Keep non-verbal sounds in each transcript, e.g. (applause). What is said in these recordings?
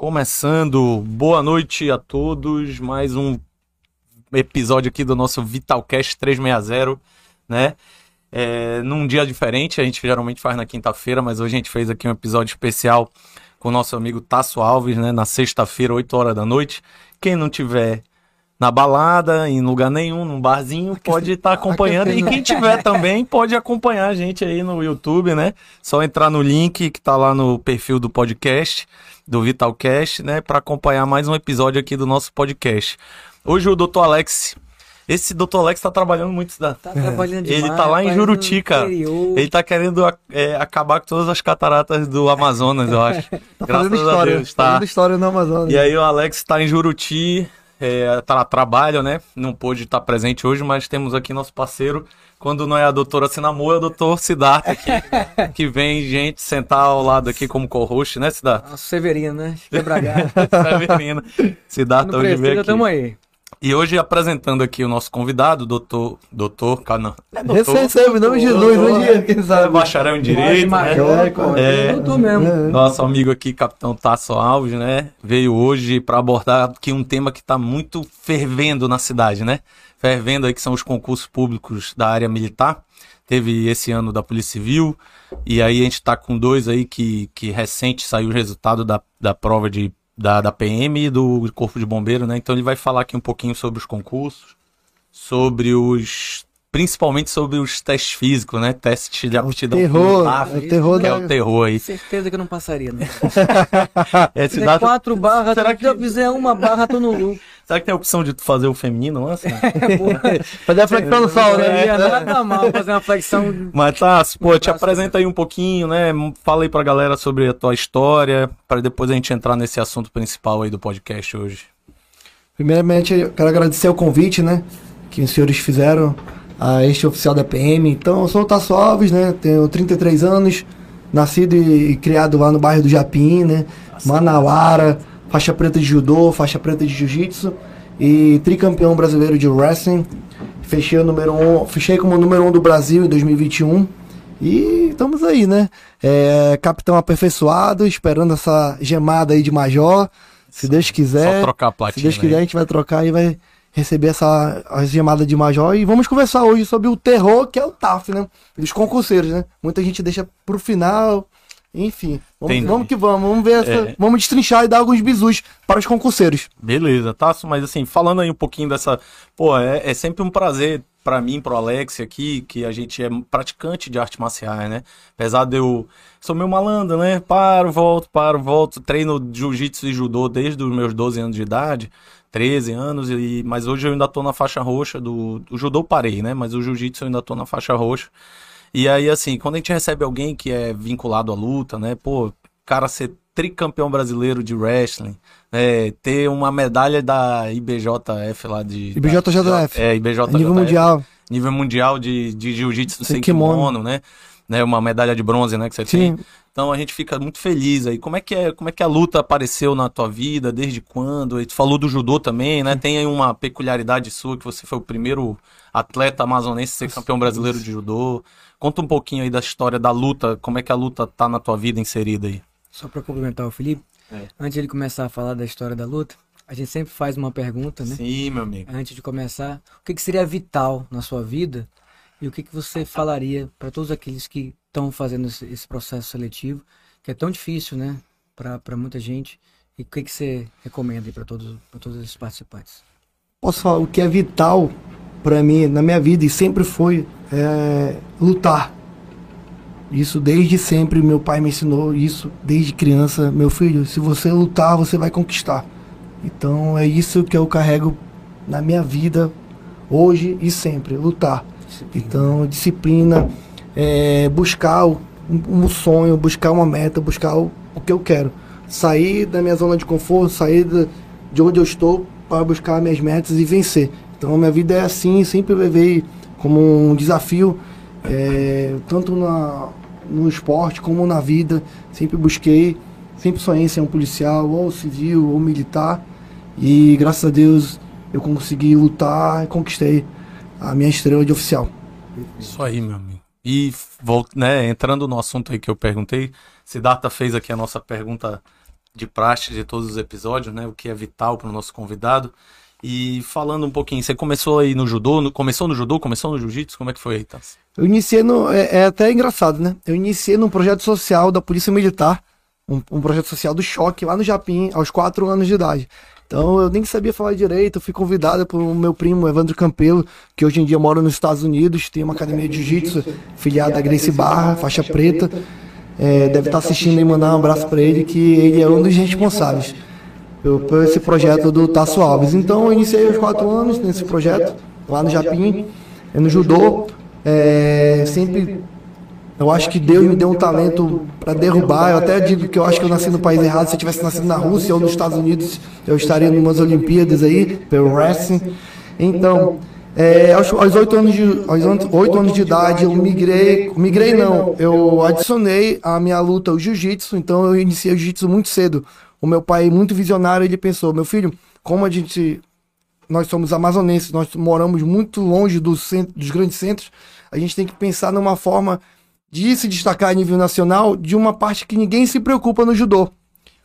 Começando, boa noite a todos, mais um episódio aqui do nosso Vitalcast 360, né? É, num dia diferente, a gente geralmente faz na quinta-feira, mas hoje a gente fez aqui um episódio especial com o nosso amigo Tasso Alves, né? Na sexta-feira, 8 horas da noite. Quem não tiver na balada, em lugar nenhum, num barzinho, pode estar tá acompanhando. E quem tiver (laughs) também pode acompanhar a gente aí no YouTube, né? Só entrar no link que tá lá no perfil do podcast do Vitalcast, né, para acompanhar mais um episódio aqui do nosso podcast. Hoje o Dr. Alex, esse Dr. Alex tá trabalhando muito, tá? Tá trabalhando demais. Ele tá lá em Juruti, cara. Ele tá querendo é, acabar com todas as cataratas do Amazonas, eu acho. (laughs) tá Graças fazendo história, a Deus, tá. Fazendo história no Amazonas. E aí o Alex tá em Juruti, é, tá trabalho, né? Não pôde estar presente hoje, mas temos aqui nosso parceiro quando não é a doutora Sinamor, é o doutor Siddhartha aqui, (laughs) que vem gente sentar ao lado aqui como co-host, né, Siddhartha? Nossa, Severino, né? Quebragar. (laughs) Severino. Siddhartha hoje veio aqui. Tamo aí. E hoje apresentando aqui o nosso convidado, doutor. Doutor. Não, é doutor. Recebe o nome de Jesus, hoje, quem sabe? É bacharel em Direito. né? é, é, doutor mesmo. É. Nosso amigo aqui, capitão Tasso Alves, né? Veio hoje para abordar aqui um tema que está muito fervendo na cidade, né? Fervendo aí que são os concursos públicos da área militar. Teve esse ano da Polícia Civil, e aí a gente está com dois aí que, que recente saiu o resultado da, da prova de, da, da PM e do Corpo de Bombeiro, né? Então ele vai falar aqui um pouquinho sobre os concursos, sobre os principalmente sobre os testes físicos, né? Teste de aptidão. O terror, é o terror, é da... o terror aí. Certeza que eu não passaria, né? é, (laughs) se dá... quatro barras, será que eu fizer uma barra, tô no lucro. Será que tem a opção de tu fazer o feminino lá? Assim? (laughs) fazer a flexão no sol, né? É, nada mal (laughs) fazer uma flexão. Mas tá, pô, te apresenta aí um pouquinho, né? Fala aí pra galera sobre a tua história, para depois a gente entrar nesse assunto principal aí do podcast hoje. Primeiramente, eu quero agradecer o convite, né? Que os senhores fizeram a este oficial da PM. Então, eu sou o Tasso Alves, né? Tenho 33 anos, nascido e criado lá no bairro do Japim, né? Manauara faixa preta de judô, faixa preta de jiu-jitsu e tricampeão brasileiro de wrestling. Fechei, o número um, fechei como número um do Brasil em 2021. E estamos aí, né? É, capitão aperfeiçoado, esperando essa gemada aí de major. Se só, Deus quiser. Só trocar a platina. Se Deus quiser, aí. a gente vai trocar e vai receber essa gemada de major. E vamos conversar hoje sobre o terror que é o TAF, né? Dos concurseiros, né? Muita gente deixa pro final enfim, vamos, vamos, que vamos, vamos ver essa, é... vamos destrinchar e dar alguns bisus para os concurseiros. Beleza, Tasso, mas assim, falando aí um pouquinho dessa, pô, é, é sempre um prazer para mim, pro Alex aqui, que a gente é praticante de arte marciais, né? Apesar de eu sou meio malandro, né? Paro, volto, paro, volto, treino jiu-jitsu e judô desde os meus 12 anos de idade, 13 anos, e, mas hoje eu ainda tô na faixa roxa do, do judô parei, né? Mas o jiu-jitsu eu ainda tô na faixa roxa. E aí, assim, quando a gente recebe alguém que é vinculado à luta, né? Pô, cara ser tricampeão brasileiro de wrestling, né, ter uma medalha da IBJF lá de... IBJJF. é, IBJJF. Nível mundial. Nível mundial de, de jiu-jitsu sem kimono, kimono, né? né? Uma medalha de bronze, né, que você Sim. tem. Então a gente fica muito feliz aí. Como é que é, como é que a luta apareceu na tua vida? Desde quando? E tu falou do judô também, né? Tem aí uma peculiaridade sua que você foi o primeiro atleta amazonense a ser campeão brasileiro de judô. Conta um pouquinho aí da história da luta, como é que a luta tá na tua vida inserida aí. Só para complementar o Felipe, é. antes de ele começar a falar da história da luta, a gente sempre faz uma pergunta, né? Sim, meu amigo. Antes de começar, o que, que seria vital na sua vida e o que, que você falaria para todos aqueles que estão fazendo esse, esse, processo seletivo, que é tão difícil, né, para muita gente, e o que, que você recomenda para todos, todos esses participantes? Posso falar, o que é vital para mim, na minha vida, e sempre foi é, lutar. Isso desde sempre, meu pai me ensinou isso desde criança. Meu filho, se você lutar, você vai conquistar. Então é isso que eu carrego na minha vida, hoje e sempre, lutar. Disciplina. Então, disciplina, é, buscar o, um sonho, buscar uma meta, buscar o, o que eu quero. Sair da minha zona de conforto, sair de, de onde eu estou para buscar minhas metas e vencer. Então minha vida é assim, sempre levei como um desafio, é, tanto na, no esporte como na vida. Sempre busquei, sempre sonhei ser um policial, ou civil, ou militar. E graças a Deus eu consegui lutar e conquistei a minha estrela de oficial. Isso aí, meu amigo. E né, entrando no assunto aí que eu perguntei, Siddhartha fez aqui a nossa pergunta de praxe de todos os episódios, né? O que é vital para o nosso convidado. E falando um pouquinho, você começou aí no judô, no, começou no judô, começou no jiu-jitsu, como é que foi aí, Tassi? Eu iniciei no. É, é, até engraçado, né? Eu iniciei num projeto social da Polícia Militar, um, um, projeto social do choque lá no Japim, aos quatro anos de idade. Então eu nem sabia falar direito, eu fui convidada pelo meu primo Evandro Campelo, que hoje em dia mora nos Estados Unidos, tem uma academia de jiu-jitsu, filiada a Grace Barra, faixa preta. É, deve estar assistindo e mandar um abraço para ele, que ele é um dos responsáveis por esse projeto do Tasso Alves. Então eu iniciei aos quatro anos nesse projeto, lá no Japim, no judô. É, sempre eu acho que Deus me deu um talento para derrubar. Eu até digo que eu acho que eu nasci no país errado. Se eu tivesse nascido na Rússia ou nos Estados Unidos, eu estaria em umas Olimpíadas aí, pelo wrestling. Então, é, aos, 8 anos de aos 8 anos de idade eu migrei, migrei não, eu adicionei a minha luta ao jiu-jitsu, então eu iniciei o jiu-jitsu muito cedo. O meu pai, muito visionário, ele pensou: meu filho, como a gente. Nós somos amazonenses, nós moramos muito longe do centro, dos grandes centros, a gente tem que pensar numa forma de se destacar a nível nacional de uma parte que ninguém se preocupa no judô.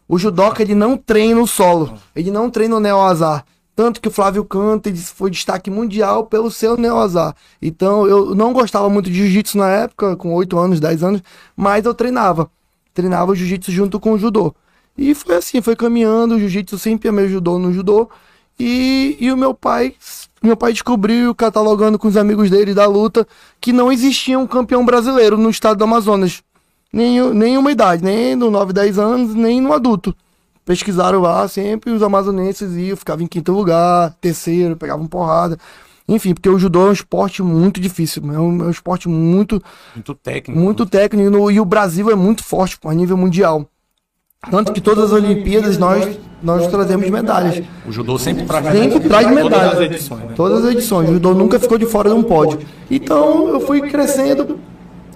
O judoca ele não treina o solo, ele não treina o neo-azar. Tanto que o Flávio Canto ele foi destaque mundial pelo seu neo-azar. Então eu não gostava muito de jiu-jitsu na época, com 8 anos, 10 anos, mas eu treinava. Treinava jiu-jitsu junto com o judô. E foi assim, foi caminhando, o jiu-jitsu sempre me ajudou no judô. E, e o meu pai, meu pai descobriu, catalogando com os amigos dele da luta, que não existia um campeão brasileiro no estado do Amazonas. Nem, nenhuma idade, nem no 9, 10 anos, nem no adulto. Pesquisaram lá, sempre os amazonenses iam, ficavam em quinto lugar, terceiro, pegavam porrada. Enfim, porque o judô é um esporte muito difícil, é um, é um esporte muito... Muito técnico. Muito técnico, e, no, e o Brasil é muito forte a nível mundial. Tanto que todas as Olimpíadas nós, nós trazemos medalhas. O judô sempre traz Sempre traz medalhas. Todas as edições. Né? Todas as edições. O judô nunca ficou de fora de um pódio. Então eu fui crescendo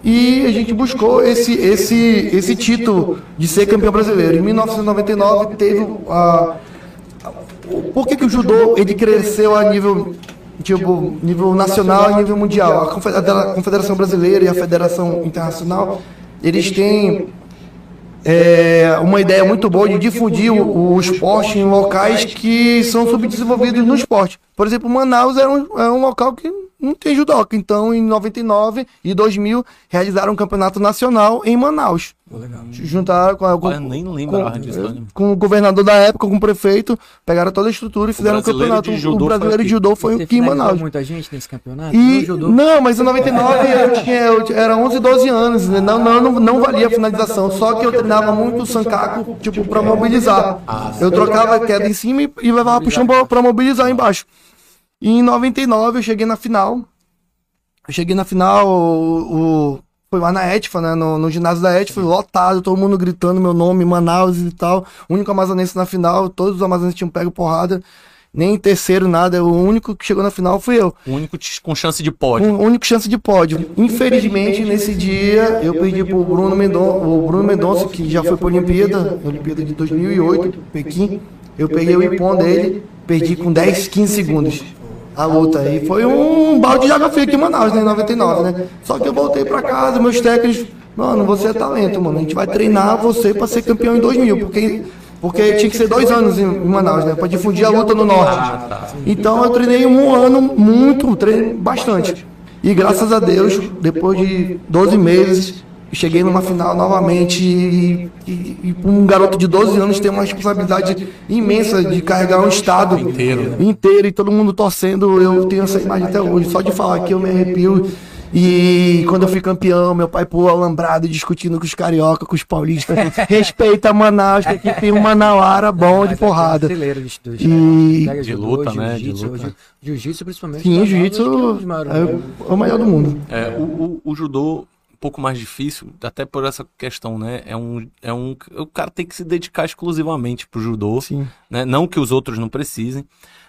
e a gente buscou esse, esse, esse título de ser campeão brasileiro. Em 1999 teve a. Por que, que o judô ele cresceu a nível tipo, nível nacional e nível mundial. A Confederação Brasileira e a Federação Internacional, eles têm é, uma ideia muito boa de difundir o, o, esporte em locais que são subdesenvolvidos no esporte. Por exemplo, Manaus é um, é um local que não tem judoca. Então, em 99 e 2000, realizaram um campeonato nacional em Manaus. Legal. Juntaram com, com, Eu nem lembrava com, disso. Com o governador da época, com o prefeito, pegaram toda a estrutura e fizeram um campeonato. o brasileiro de judô foi aqui em Manaus. muita gente nesse campeonato? E, não, mas em 99 (laughs) eu tinha, eu, era 11, 12 anos. Né? Não, não, não, não valia a finalização. Só que eu treinava muito o sancaco, tipo, pra mobilizar. Ah, eu trocava a queda em cima e, levava pro chão pra, pra mobilizar embaixo. E em 99 eu cheguei na final. Eu cheguei na final, o, o foi lá na ETFA, né? No, no ginásio da ETFA, lotado, todo mundo gritando meu nome, Manaus e tal. O único amazonense na final, todos os amazonenses tinham pego porrada. Nem terceiro, nada. O único que chegou na final fui eu. O único com chance de pódio. O único chance de pódio. Infelizmente, nesse dia, eu perdi pro Bruno Mendonça, o Bruno Mendonça, que já foi pra Olimpíada, Olimpíada de 2008, Pequim. Eu peguei o ipom dele, perdi com 10, 15 segundos a luta. E foi um balde de água fria aqui em Manaus, né, em 99, né? Só que eu voltei pra casa, meus técnicos, mano, você é talento, mano. A gente vai treinar você pra ser campeão em 2000, porque porque tinha que ser dois anos em Manaus, né? Pra difundir a luta no norte. Então eu treinei um ano muito, treinei bastante. E graças a Deus, depois de 12 meses, cheguei numa final novamente e, e, e, um garoto de 12 anos tem uma responsabilidade imensa de carregar um estado inteiro, inteiro e todo mundo torcendo. Eu tenho essa imagem até hoje, só de falar aqui eu me arrepio. E quando eu fui campeão, meu pai pulou alambrado discutindo com os carioca, com os paulistas. (laughs) Respeita Manaus, que aqui tem um manauara bom de porrada. E... De luta, né? Jiu-jitsu, principalmente. Sim, jiu-jitsu é, o maior do mundo. É, o, o, o judô pouco mais difícil, até por essa questão, né? É um, é um, o cara tem que se dedicar exclusivamente pro judô, Sim. né? Não que os outros não precisem,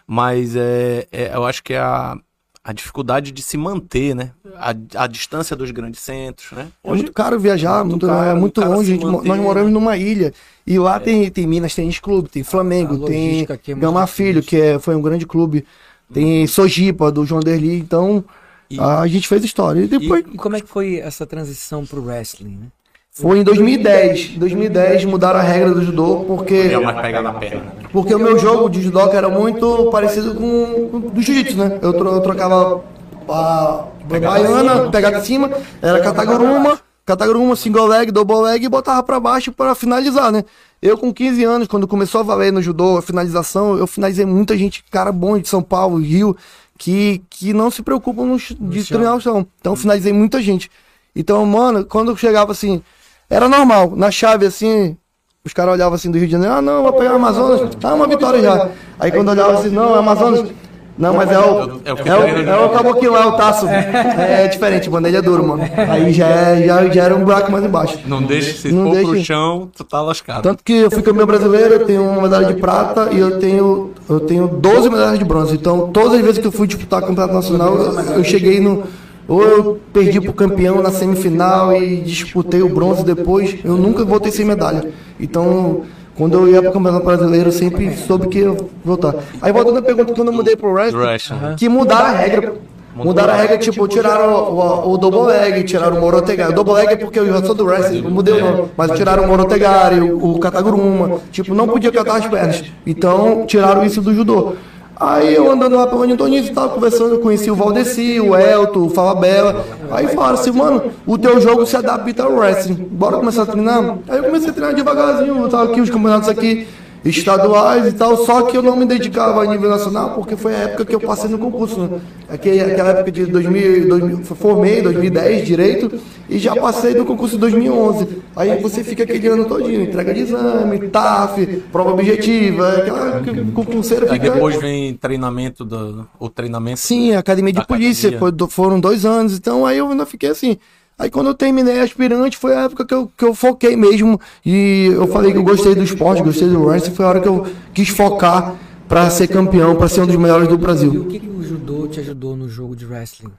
mas é, é eu acho que é a, a dificuldade de se manter, né? A, a distância dos grandes centros, né? Hoje, é muito caro viajar, muito, caro, é muito longe. Gente, nós moramos numa ilha e lá é. tem, tem Minas Tênis Clube, tem Flamengo, tem é Gama Filho, que é, foi um grande clube, tem Sojipa, do João Derli, então e, a gente fez história. E depois... E como é que foi essa transição pro wrestling, né? Foi em 2010. Em 2010 mudaram a regra do judô porque É né? porque o meu jogo de judoca era muito parecido com o do jiu-jitsu, né? Eu, tro- eu trocava a baiana, pegada em cima, era kataguruma, kataguruma, single leg, double leg e botava pra baixo pra finalizar, né? Eu com 15 anos, quando começou a valer no judô a finalização, eu finalizei muita gente, cara bom de São Paulo, Rio, que, que não se preocupam no, de treinar o chão. Então eu finalizei muita gente. Então, mano, quando eu chegava assim, era normal, na chave assim, os caras olhavam assim do Rio de Janeiro, ah não, vou pegar o Amazonas, ah, uma vitória já. Aí quando olhava assim, não, é Amazonas. Não, mas é o. É o É o, treina, é o caboclo, é o taço. É diferente, mano. Ele é duro, mano. Aí já, é, já, já era um buraco mais embaixo. Não deixa, se Não for pro deixa. chão, tu tá lascado. Tanto que eu fui campeão brasileiro, eu tenho uma medalha de prata e eu tenho, eu tenho 12 medalhas de bronze. Então, todas as vezes que eu fui disputar campeonato nacional, eu, eu cheguei no. Ou eu perdi pro campeão na semifinal e disputei o bronze depois, eu nunca voltei sem medalha. Então, quando eu ia pro campeonato brasileiro, eu sempre soube que ia voltar. Aí voltando à pergunta, quando eu mudei pro wrestling, Wrestling. que mudaram a regra. Mudaram a regra, tipo, tiraram o, o, o double leg, tiraram o morotegari. O double leg é porque eu já sou do wrestling, mudei o nome. Mas tiraram o morotegari, o, o kataguruma. Tipo, não podia catar as pernas. Então, tiraram isso do judô. Aí eu andando lá pelo Antônio, tava conversando, eu conheci o Valdeci, o Elton, o Falabella. Aí falaram assim, mano, o teu jogo se adapta ao wrestling. Bora começar a treinar? Aí eu comecei a treinar devagarzinho, eu tava aqui, os campeonatos aqui estaduais e tal, só que eu não me dedicava a nível nacional porque foi a época que eu passei no concurso, né? Aquela época de 2000, 2000 formei em 2010 direito e já passei do concurso de 2011. Aí você fica aquele ano todinho, entrega de exame, TAF, prova objetiva, aquela que o concurseiro Aí fica... depois vem treinamento do. O treinamento. Sim, academia de Academia. polícia, do- foram dois anos, então aí eu ainda fiquei assim. Aí quando eu terminei aspirante, foi a época que eu, que eu foquei mesmo. E eu falei que eu gostei do esporte, gostei do wrestling, foi a hora que eu quis focar pra ser campeão, pra ser um dos melhores do E o Brasil. que, que o judô te ajudou no jogo de wrestling?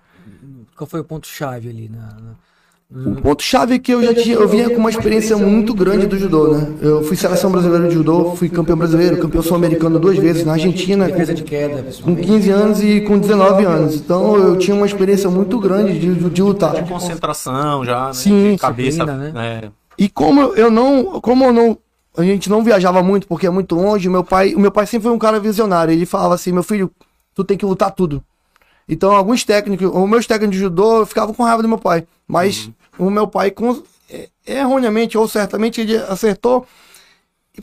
Qual foi o ponto-chave ali? Na, na- O ponto chave é que eu já tinha, eu vinha com uma experiência muito grande do judô, né? Eu fui seleção brasileira de judô, fui campeão brasileiro, campeão sul-americano duas vezes na Argentina, de com principalmente. 15 anos e com 19 anos. Então eu tinha uma experiência muito grande de, de lutar. Concentração já, né? Sim. Cabeça, né? E como eu não, como eu não, a gente não viajava muito porque é muito longe, meu pai, o meu pai sempre foi um cara visionário. Ele falava assim, meu filho, tu tem que lutar tudo. Então alguns técnicos, os meus técnicos de judô ficavam com raiva do meu pai, mas o meu pai com, é, erroneamente ou certamente ele acertou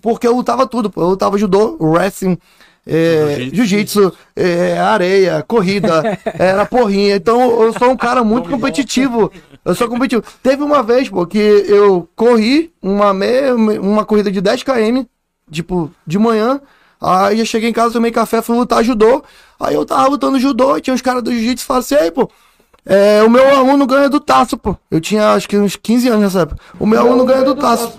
porque eu lutava tudo, pô. eu lutava judô, wrestling, é, Jiu-jitsu. é, areia, corrida, (laughs) era porrinha. Então eu sou um cara muito competitivo. Eu sou competitivo. Teve uma vez, pô, que eu corri uma meia, uma corrida de 10 km, tipo, de manhã. Aí eu cheguei em casa, tomei café, fui lutar judô. Aí eu tava lutando judô e tinha uns caras do jiu-jitsu e falaram assim, aí, pô, é, o meu aluno ganha do taço, pô. Eu tinha acho que uns 15 anos nessa época. O meu aluno ganha do taço.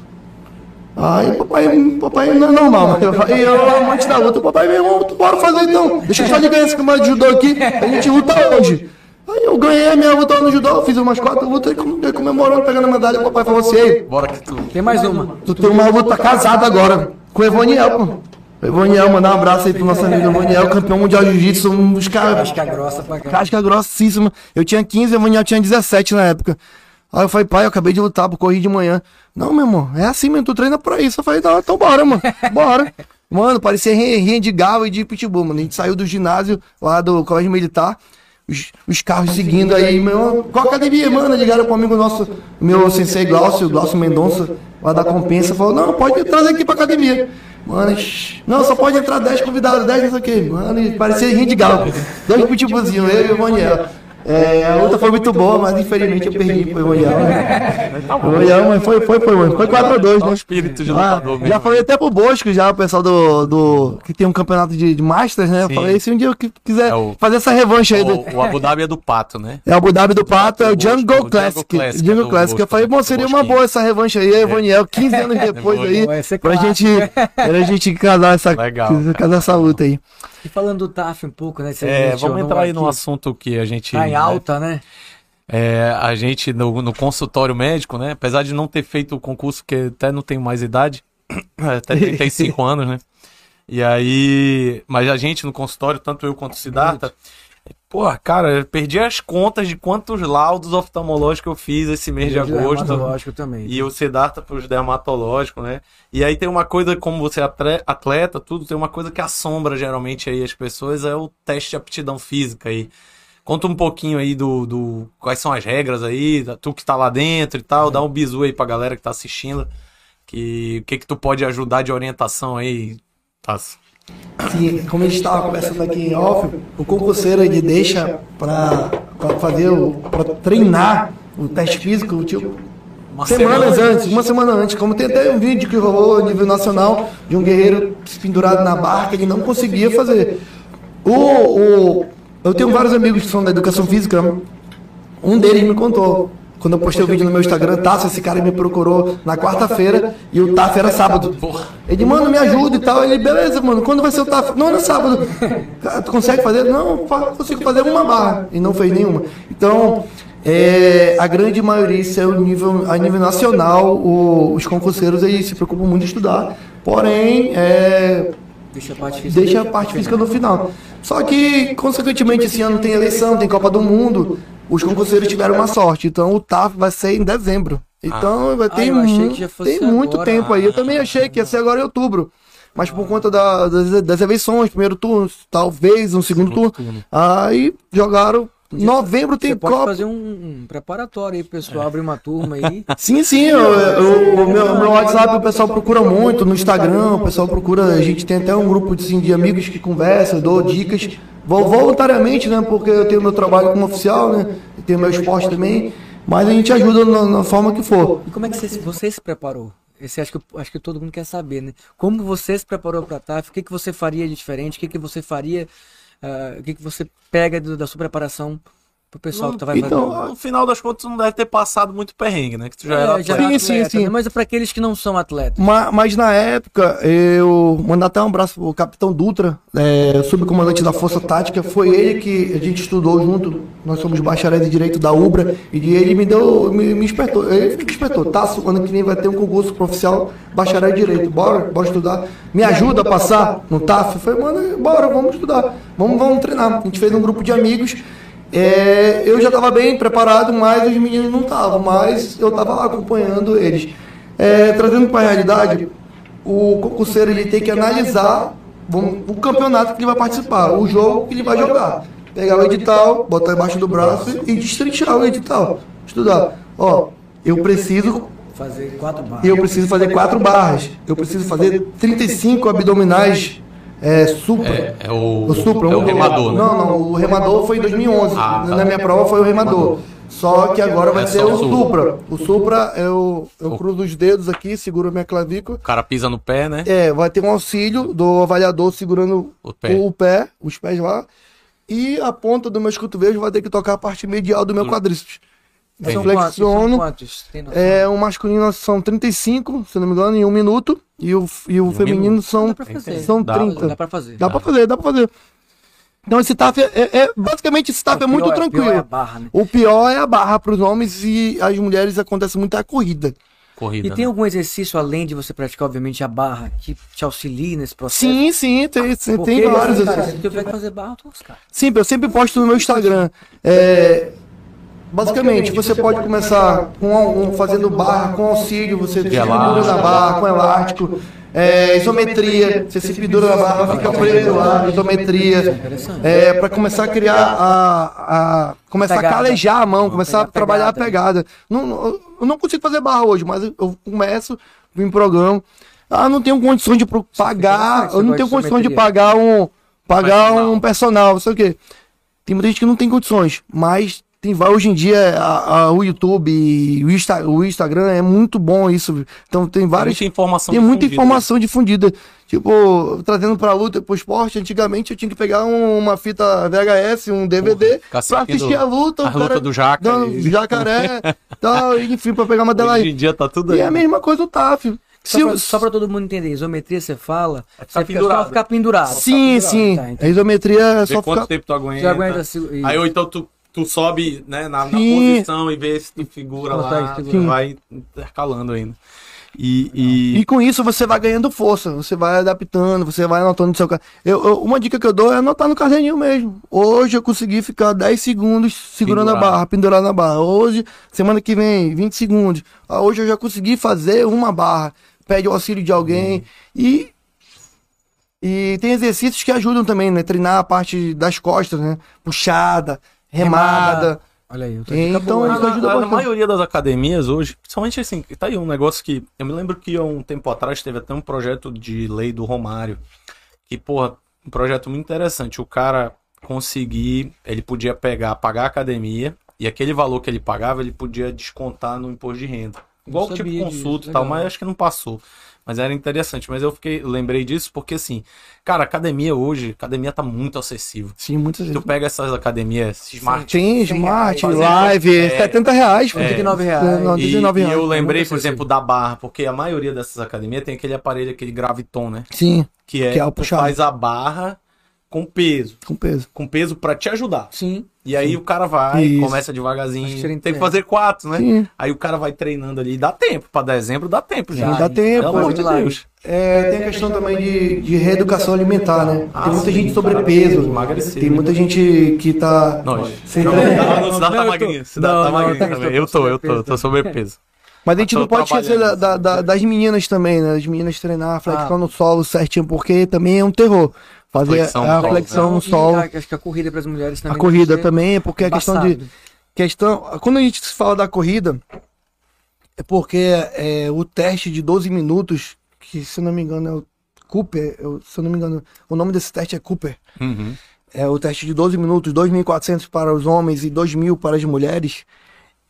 Aí papai, papai não é normal, mas eu falei, eu amante da luta, papai, meu irmão, bora fazer então. Deixa eu só de ganhar esse campeonato de judô aqui, a gente luta hoje. Aí eu ganhei a minha luta no judô, fiz umas quatro lutas e com- e comemorando, pegando a medalha, o papai falou assim, ei, Bora que tu. Tem mais uma. tu tem uma luta casada agora, com o Evaniel, pô. Evaniel, mandar um abraço aí pro nosso amigo Evaniel, campeão mundial de jiu-jitsu, um dos caras Casca grossa pra cá. casca grossíssima. Eu tinha 15, o Evaniel tinha 17 na época. Aí eu falei, pai, eu acabei de lutar, corri de manhã. Não, meu irmão, é assim mesmo, tu treina pra isso. Eu falei, não, então bora, mano, bora. (laughs) Mano, parecia rinha de galo e de pitbull, mano. A gente saiu do ginásio lá do colégio militar, os, os carros seguindo aí, meu qual academia, mano? Ligaram pro amigo nosso, meu sensei Glaucio, Glaucio Mendonça, lá da compensa, falou, não, pode trazer aqui pra academia. Mano, não, só pode entrar 10 convidados, 10 não sei o que. Mano, e parecia rinha de galo. Dois pitbullzinhos, eu e o Evaniel. É, a luta foi muito boa, mas infelizmente eu perdi pro Evaniel. Né? O (laughs) mas foi, foi, foi, mano. Foi 4x2, Ó, o né? espírito de Ah, lutador já falei até pro Bosco, já, o pessoal do, do. que tem um campeonato de, de Masters, né? Falei, se um dia eu qui- quiser É o- fazer essa revanche aí. Do, O, Abu Dhabi é do pato, né? é o Abu Dhabi do Pato, é o Jungle o Jungle Classic. Classic, Jungle é Classic. Eu falei, né? bom, seria uma boa essa revanche aí, Evaniel, 15 anos (laughs) depois aí, pra gente, pra gente casar essa, Legal, casar essa luta aí. E falando do TAF um pouco, né? É, vamos entrar aí num assunto que a gente. Tá em né, alta, né? É, a gente no, no consultório médico, né? Apesar de não ter feito o concurso, que até não tenho mais idade, (clears throat) até 35 (laughs) anos, né? E aí, mas a gente no consultório, tanto eu quanto o Siddhartha, Porra, cara, perdi as contas de quantos laudos oftalmológicos eu fiz esse mês de agosto. Dermatológico também. E o Siddhartha para os dermatológicos, né? E aí tem uma coisa, como você é atleta, tudo, tem uma coisa que assombra geralmente aí as pessoas, é o teste de aptidão física aí. Conta um pouquinho aí do, do quais são as regras aí, tu que tá lá dentro e tal, dá um bisu aí pra galera que tá assistindo, que o que que tu pode ajudar de orientação aí, Tasso? Sim, como a gente estava conversando aqui em off, o concurseiro ele deixa para fazer, o- pra treinar o teste físico, tipo, Uma semanas semana antes, uma semana antes. Como tem até um vídeo que rolou a nível nacional de um guerreiro pendurado na barca, ele não conseguia fazer. O, o, eu tenho vários amigos que são da educação física, um deles me contou. Quando eu postei o vídeo no meu Instagram, Tasso, esse cara me procurou na quarta-feira e o TAF era sábado. Ele, mano, me ajuda e tal. Ele, beleza, mano, quando vai ser o TAF? Não, é sábado. Cara, Tu consegue fazer? Não, consigo fazer uma barra. E não fez nenhuma. Então, é, a grande maioria, isso é o nível, a nível nacional, o- os concurseiros aí se preocupam muito em estudar. Porém, é, Deixa a parte física. deixa a parte física no final. Só que, consequentemente, esse ano tem eleição, tem Copa do Mundo. Os concurseiros tiveram uma sorte. Então, o TAF vai ser em dezembro. Então, vai ter, Ah, que já fosse tem muito agora. tempo aí. Eu também achei que ia ser agora em outubro. Mas por conta da- das, das eleições, primeiro turno, talvez um segundo, turno. Aí jogaram. Novembro tem Você pode Copa. fazer um, um preparatório aí, pessoal. Abre uma turma aí. (laughs) Sim, sim, eu, eu- o meu, meu WhatsApp o pessoal procura muito, no Instagram o pessoal procura, a gente tem até um grupo assim, de amigos que conversam, eu dou dicas, vol- voluntariamente, né, porque eu tenho meu trabalho como oficial, né, e tenho meu esporte também, mas a gente ajuda na, na forma que for. E como é que você, você se preparou? Esse acho que, eu- acho que todo mundo quer saber, né? Como você se preparou para a TAF? O que, que você faria de diferente? O que, que você faria? Ah, o que, que você pega do- da sua preparação pro pessoal que tá vai Então, fazer? No final das contas, tu não deve ter passado muito perrengue, né? Que tu já É, era já atleta. Sim, sim, sim. né? Mas é para aqueles que não são atletas. Ma- Mas, na época, eu mandar até um abraço pro Capitão Dutra, é, subcomandante da Força Tática, foi ele que a gente estudou junto, nós somos bacharéis de Direito da UBRA, e ele me deu, me, me espertou, ele me espertou, Tasso, ano que vem vai ter um concurso pro oficial bacharel de Direito, bora, bora estudar, me ajuda a passar no TAF? Eu falei, mano, bora, vamos estudar, vamos, vamos treinar. A gente fez um grupo de amigos, é, eu já estava bem preparado, mas os meninos não estavam, mas eu estava acompanhando eles. É, trazendo para a realidade, o concurseiro ele tem que analisar o campeonato que ele vai participar, o jogo que ele vai jogar. Pegar o edital, botar embaixo do braço e destrinchar o edital. Estudar. Ó, eu preciso Fazer quatro barras. eu preciso fazer quatro barras. Eu preciso fazer 35 abdominais é, supra. É, é o, O supra, é o remador, né? Não, não, o remador foi em 2011. Ah, tá. Na minha prova foi o remador. Só que agora vai É ser o supra. O supra, eu, eu cruzo os dedos aqui, seguro a minha clavícula. O cara pisa no pé, né? É, vai ter um auxílio do avaliador segurando O pé. o pé, os pés lá. E a ponta dos meus cotovelos vai ter que tocar a parte medial do meu quadríceps. São Eu quantos? São flexiono. quantos? Tem? É, o masculino são 35, se não me engano, em um minuto. E o, e o feminino minuto. são, Dá pra fazer. são Dá. 30. Dá pra fazer. Dá pra fazer, dá pra fazer. Então esse TAF é, é- é- basicamente esse TAF é, O muito pior- tranquilo. pior é a barra, né? O pior é a barra para os homens e as mulheres acontece muito a corrida. Corrida. E tem né? algum exercício, além de você praticar, obviamente, a barra, que te auxilie nesse processo? Sim, sim, tem, tem, Porque, tem vários. exercícios. se tiver que fazer barra, eu tô lascado. Sim, eu sempre posto no meu Instagram. É, basicamente, você pode começar com, um- fazendo barra com auxílio, você se pendura na barra com elástico. É, isometria, você se pendura na barra, fica preso lá, isometria. É, para começar a criar a, a começar a calejar a mão, começar a trabalhar a pegada. Não, eu não consigo fazer barra hoje, mas eu- começo, vim programa. Ah, não tenho condições de pro- pagar, eu não tenho condições de pagar um pagar Personal. um personal, não sei o quê. Tem muita gente que não tem condições, mas tem vai hoje em dia a- a- o YouTube, e o, Insta- o Instagram é muito bom isso. Então tem Tem várias muita informação tem muita difundida, informação difundida. Tipo, trazendo pra luta, pro esporte, antigamente eu tinha que pegar um- uma fita VHS, um DVD, ficar pra assistir a luta. a luta do Jaca dando e- jacaré, (laughs) tal, enfim, pra pegar uma né? dela Hoje em dia tá tudo E aí. é a mesma coisa o TAF. Só, pra, o- só pra todo mundo entender, isometria você fala, ficar você fica pendurado. só ficar pendurado. Sim, Ficar sim. pendurado, tá, a isometria é Vê só quanto ficar. tempo tu aguenta. Aguenta se- e- Aí ou então tu, tu sobe né, na, na posição e vê se tu figura lá, tu vai intercalando ainda. E, e... E com isso você vai ganhando força, você vai adaptando, você vai anotando no seu ca- eu, eu- Uma dica que eu dou é anotar no caderninho mesmo. Hoje eu consegui ficar 10 segundos segurando a barra, pendurado na barra. Hoje, semana que vem, 20 segundos. Ah, hoje eu já consegui fazer uma barra. Pede o auxílio de alguém. E. E tem exercícios que ajudam também, né? Treinar a parte das costas, né? Puxada, remada. Olha aí, Então, isso ajuda na- na bastante. maioria das academias hoje, principalmente assim, tá aí um negócio que. Eu me lembro que há um tempo atrás teve até um projeto de lei do Romário. Que, porra, um projeto muito interessante. O cara conseguir. Ele podia pegar, pagar a academia, e aquele valor que ele pagava, ele podia descontar no imposto de renda. Igual tipo consulta disso, e tal, legal. mas acho que não passou. Mas era interessante. Mas eu fiquei, lembrei disso porque assim, cara, academia hoje, academia tá muito acessível. Sim, muitas Tu vezes. pega essas academias smart Tem Smart, reais. Live, É. 70 reais. pô. 89 reais. É, E, 19 e reais. eu lembrei, por exemplo, da barra, porque a maioria dessas academias tem aquele aparelho, aquele graviton, né? Sim, Que é, Que é o tu puxado. faz a barra com peso, com peso. com peso pra te ajudar. Sim. E aí o cara vai, Isso. começa devagarzinho, tem que fazer quatro, né? Sim. Aí o cara vai treinando ali, dá tempo, pra dezembro dá tempo já. Sim, dá tempo. Pelo amor de. Deus. É, tem a questão também de, de reeducação alimentar, né? Ah, tem muita sim. gente sobrepeso. Emagrecer. Tem muita gente que tá. Nós. Sem- Não, não, Cidade Não, tá magrinho. Cidade não, tá não, magrinho eu tô- Eu tô, eu tô, sobrepeso. Mas a gente Eu não pode esquecer da- da- da- das meninas também, né? As meninas treinar, flexão Ah. no solo certinho, porque também é um terror. Fazer Flexão no a solo, flexão no E solo. a- acho que a corrida para as mulheres também. A corrida também, porque a questão de. embaçado. questão Quando a gente fala da corrida, é porque é, o teste de 12 minutos, que se eu não me engano é o Cooper, eu- se eu não me engano, o nome desse teste é Cooper. Uhum. é, o teste de 12 minutos, 2.400 para os homens e 2.000 para as mulheres,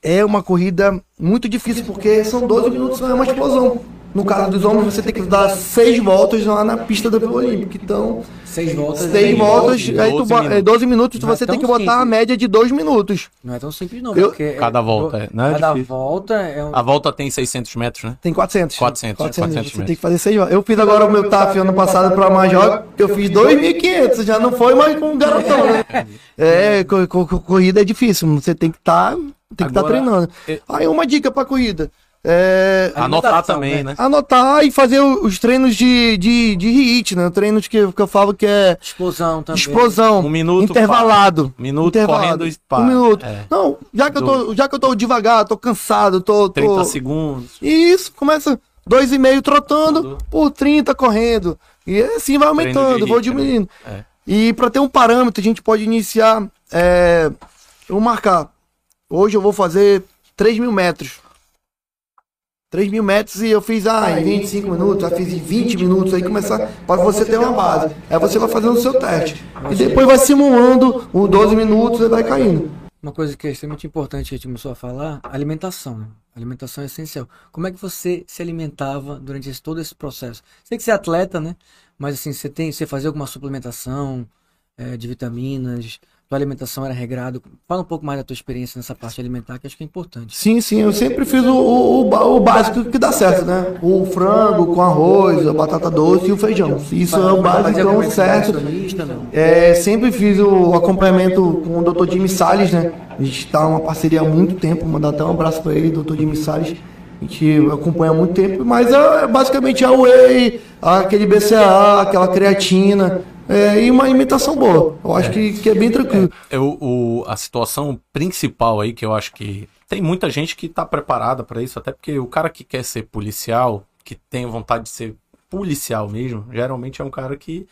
é uma corrida muito difícil, porque são 12 minutos, não é uma explosão. No caso dos homens, você tem que dar seis voltas lá na pista da Vila Olímpica. Então, Seis voltas. seis né? voltas, 12 aí tu, bo- minutos. é, 12 minutos, é você tão tem que botar a média de 2 minutos. Não é tão simples, não. Eu- porque Cada volta, é. Não é cada difícil. volta é um. A volta tem 600 metros, né? Tem 400. 400, 400 Você tem que fazer seis voltas. Eu fiz agora o meu TAF ano passado para a É. Major, eu fiz 2.500, já não foi mais com um garotão, né? (laughs) É, co- co- co- corrida é difícil, você tem que estar tem que estar Agora, treinando. é- Aí uma dica para corrida. É, Anotar também, né? né? anotar e fazer os treinos de, de, de HIIT, né? Treinos que, que eu falo que é Explosão também. explosão, Um minuto, intervalado. Um minuto intervalado. correndo e. Um minuto. É. Não, já que, eu tô, já que eu tô devagar, tô cansado, tô... 30 tô... segundos. Isso, começa dois e meio trotando Tudo. por 30 correndo. E assim vai aumentando, vou né? diminuindo. É. E para ter um parâmetro, a gente pode iniciar. É, eu vou marcar. Hoje eu vou fazer 3 mil metros. 3 mil metros e eu fiz ah, em 25 minutos, já fiz em 20 minutos, aí começar para você ter uma base. Aí você vai fazendo o seu teste. E depois vai simulando os 12 minutos e vai caindo. Uma coisa que é extremamente importante que a gente começou a falar, alimentação. Né? Alimentação é essencial. Como é que você se alimentava durante esse- todo esse processo? Você tem que ser atleta, né? Mas assim, você tem, você fazia alguma suplementação eh, de vitaminas? Tua alimentação era regrada? Fala um pouco mais da tua experiência nessa parte alimentar, que acho que é importante. Sim, sim, eu sempre fiz o, o, o básico que dá certo, né? O frango com arroz, a batata doce e o feijão. Isso é o básico, então certo. É, sempre fiz o acompanhamento com o Dr. Jimmy Salles, né? A gente está uma parceria há muito tempo, mandar até um abraço para ele, Dr. Jimmy Salles. A gente acompanha há muito tempo, mas é, basicamente é o whey, aquele BCA, aquela creatina é, e uma alimentação boa. Eu acho que, que é bem tranquilo. Eu, o, a situação principal aí, que eu acho que tem muita gente que tá preparada para isso, até porque o cara que quer ser policial, que tem vontade de ser policial mesmo, geralmente é um cara que,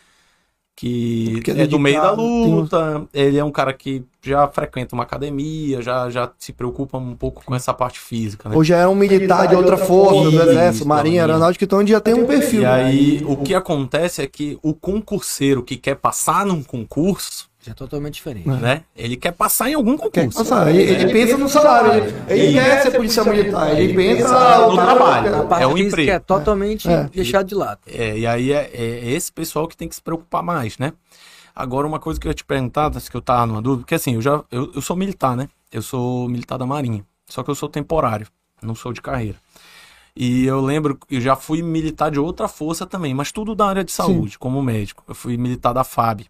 que Que é é, do meio da um- luta, ele é um cara que já frequenta uma academia, já, já se preocupa um pouco com essa parte física, né? Ou já é um militar de outra força, do Isso, exército, marinha, marinha. aeronáutica, então já tem um perfil. E aí, o que acontece é que o concurseiro que quer passar num concurso, Já é totalmente diferente. né? Ele quer passar em algum Quer concurso. passar, ele, ele pensa no salário, ele, ele quer ser policial militar, ele pensa no trabalho. A parte É o física emprego. é totalmente É. deixado de lado. É, e aí é, é esse pessoal que tem que se preocupar mais, né? Agora, uma coisa que eu ia te perguntar, que eu tava numa dúvida, porque assim, eu já eu, eu sou militar, né? Eu sou militar da Marinha. Só que eu sou temporário, não sou de carreira. E eu lembro que eu já fui militar de outra força também, mas tudo da área de saúde, como médico. Eu fui militar da FAB.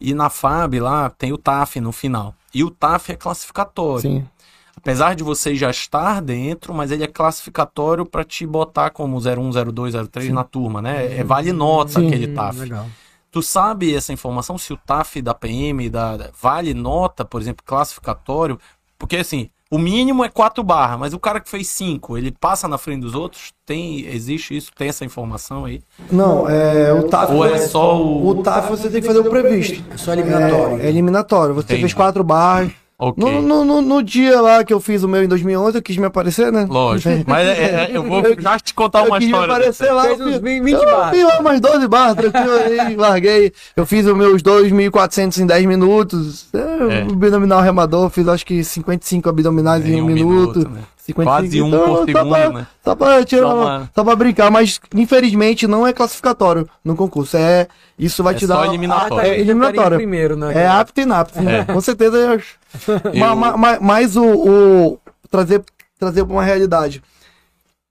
E na FAB lá tem o TAF no final. E o TAF é classificatório. Sim. apesar de você já estar dentro, mas ele é classificatório para te botar como 01, 02, 03 na turma, né? É vale nota Sim. aquele TAF. Legal. Tu sabe essa informação se o TAF da PM da- vale nota, por exemplo, classificatório? Porque assim, o mínimo é 4 barras, mas o cara que fez 5, ele passa na frente dos outros? Tem, existe isso? Tem essa informação aí? Não, é, o TAF. Ou é só o. O TAF você tem que fazer o previsto. É só eliminatório. É, é eliminatório. Você Entendi. fez quatro barras. Ok. No, no, no, no dia lá que eu fiz o meu em 2011, eu quis me aparecer, né? Lógico. (laughs) Mas é- é- eu vou já te contar eu uma quis história. me aparecer lá. Fez eu uns fiz- 20 eu barras. fiz lá umas 12 barras, tranquilo aí, (laughs) larguei. Eu fiz os meus 2.400 em 10 minutos. É, É. O abdominal remador, fiz acho que 55 abdominais em, Em um, um minuto. minuto, né? 55, Quase um por só segundo, pra, né? Só pra, tirar, Só uma- só pra brincar, mas infelizmente não é classificatório no concurso. É, isso vai É te só dar. eliminatório. É eliminatório. primeiro, né? É apto e inapto, né? É. Com certeza. Eu Mas o, o- trazer trazer para uma realidade.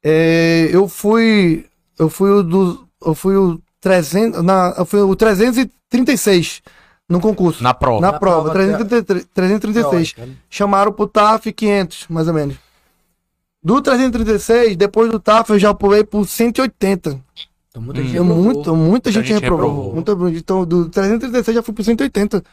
É, eu fui eu fui o do eu fui o 300 na eu fui o 336 no concurso. Na prova. Na, Na prova, prova, 333, 336. Teórica, né? Chamaram pro TAF 500, mais ou menos. Do 336, depois do TAF eu já pulei pro 180. Então, muita Hum. gente É reprovou. muito, muita gente, gente reprovou. reprovou. Muita, então, do 336 já fui pro 180.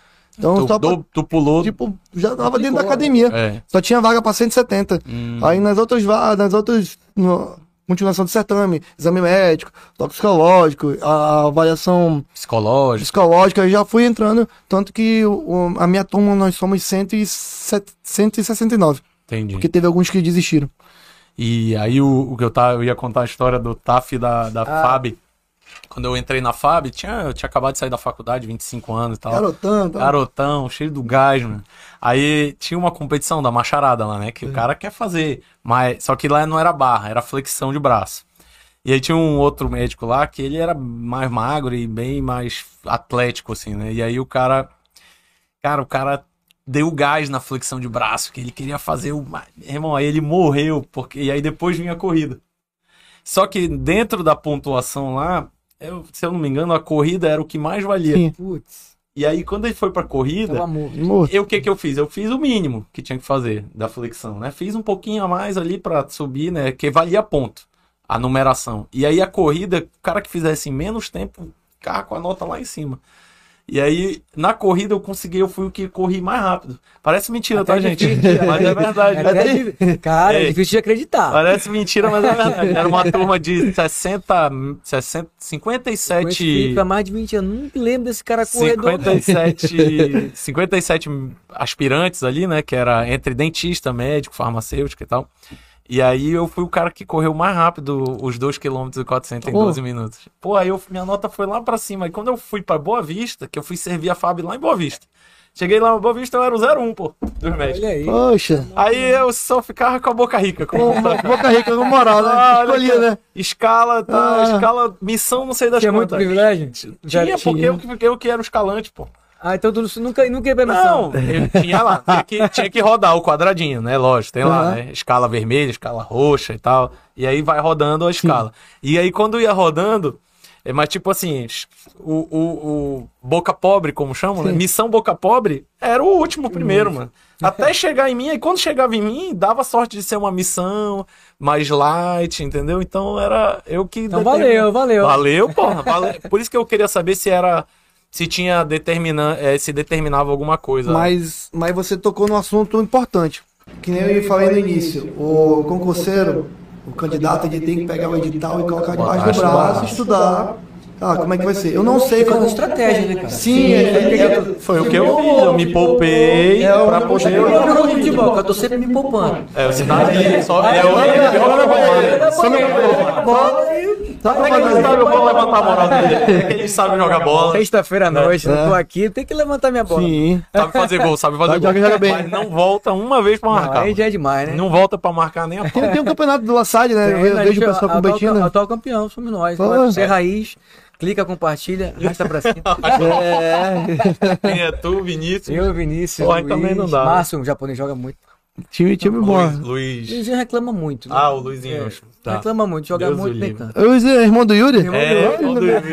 Então, Tu, só pra, do- tu pulou. tipo, já tava dentro da academia. É. Só tinha vaga pra 170. Hum. Aí nas outras vagas, nas outras. No, continuação do certame, exame médico, toxicológico, a avaliação Psicológico. psicológica, eu já fui entrando. Tanto que o- o- a minha turma nós somos 107 169. Entendi. Porque teve alguns que desistiram. E aí o, o que eu, tava, eu ia contar a história do TAF da, da Ah. FAB. Quando eu entrei na FAB, tinha, eu tinha acabado de sair da faculdade, 25 anos e tal. Garotão, tá? Garotão, cheio do gás, mano. Aí tinha uma competição da macharada lá, né? Que o cara quer fazer. Mas, só que lá não era barra, era flexão de braço. E aí tinha um outro médico lá que ele era mais magro e bem mais atlético, assim, né? E aí o cara. Cara, o cara deu gás na flexão de braço, que ele queria fazer o. Irmão, aí ele morreu, porque. E aí depois vinha a corrida. Só que dentro da pontuação lá, eu- se eu não me engano, a corrida era o que mais valia. Sim. Putz, E aí, quando ele foi pra corrida, eu o que que eu fiz? Eu fiz o mínimo que tinha que fazer da flexão, né? Fiz um pouquinho a mais ali pra subir, né? Que valia ponto a numeração. E aí a corrida, o cara que fizesse menos tempo, ficava com a nota lá em cima. E aí, na corrida, eu consegui, eu fui o que corri mais rápido. Parece mentira, Até tá, gente? difícil, Mas é verdade. É até Cara, é difícil de acreditar. Parece mentira, mas é verdade. Era uma (laughs) turma de 60, 60 57 Conheço Felipe há mais de 20 anos. Não me lembro desse cara corredor. 57, 57 (laughs) aspirantes ali, né? Que era entre dentista, médico, farmacêutico e tal. E aí eu fui o cara que correu mais rápido os 2 km e 400 em Pô. 12 minutos. Pô, aí eu, minha nota foi lá pra cima. E quando eu fui pra Boa Vista, que eu fui servir a Fábio lá em Boa Vista. Cheguei lá em Boa Vista, eu era o 01, pô, dos médicos. Olha aí. Poxa. Aí eu só ficava com a boca rica. Com... Boca Rica com moral, né? Ah, Escolhia, né? Escala, tá, Ah. escala, missão, não sei das Tinha muito quantas. privilégio? Já Tinha, porque eu, que- eu que era o escalante, pô. Ah, então tu nunca, nunca ia pra Não, eu tinha lá, (laughs) tinha que, tinha que rodar o quadradinho, né? Lógico, tem lá, né? Escala vermelha, escala roxa e tal. E aí vai rodando a escala. E aí quando ia rodando, é, mas tipo assim, o, o, o Boca Pobre, como chamam, né? Sim. Missão Boca Pobre era o último primeiro, mano. Até chegar em mim, e quando chegava em mim, dava sorte de ser uma missão mais light, entendeu? Então era eu que. Então determin- valeu, valeu. Valeu, porra. valeu. Por isso que eu queria saber se era. Se tinha determina, eh, se determinava alguma coisa. Mas, mas você tocou num assunto importante. Que nem eu falei no início. O concurseiro, o candidato, ele tem que pegar o edital e colocar debaixo do braço, braço. estudar. Ah, como é que vai ser? Eu não sei Foi uma como. estratégia, né, cara? Sim, é, é, é- Foi o que eu fiz. Eu me poupei É, pra eu- poder. Eu não jogo futebol. Eu tô sempre me poupando. É, você tá ali, só. É, eu, é, eu vou lá. Só não- bola e. Sabe Como é que fazer? ele sabe? Eu vou levantar a moral dele. É que ele sabe jogar (laughs) bola? Sexta-feira à noite, É. eu tô aqui, tem que levantar minha bola. Sim. (laughs) Sabe fazer gol, sabe fazer Sabe gol. jogar, joga bem. Mas não volta uma vez pra Não, marcar. aí já é demais, né? Não volta pra marcar nem a pau. Tem, tem um campeonato do Lassade, né? Tem, Eu a vejo o pessoal competindo. Atual campeão, somos nós. É raiz, clica, compartilha, (laughs) arrasta pra cima. É. Quem é tu, Vinícius? Eu, Vinícius, Luiz, também não dá, né? Márcio, o japonês, joga muito. Time, time bom. Luiz. O Luiz. Luizinho reclama muito. né? Ah, o Luizinho. É, Tá. Reclama muito, joga Deus muito, o nem livre. tanto. Eu, é irmão do Yuri? Irmão É, do- irmão do Yuri.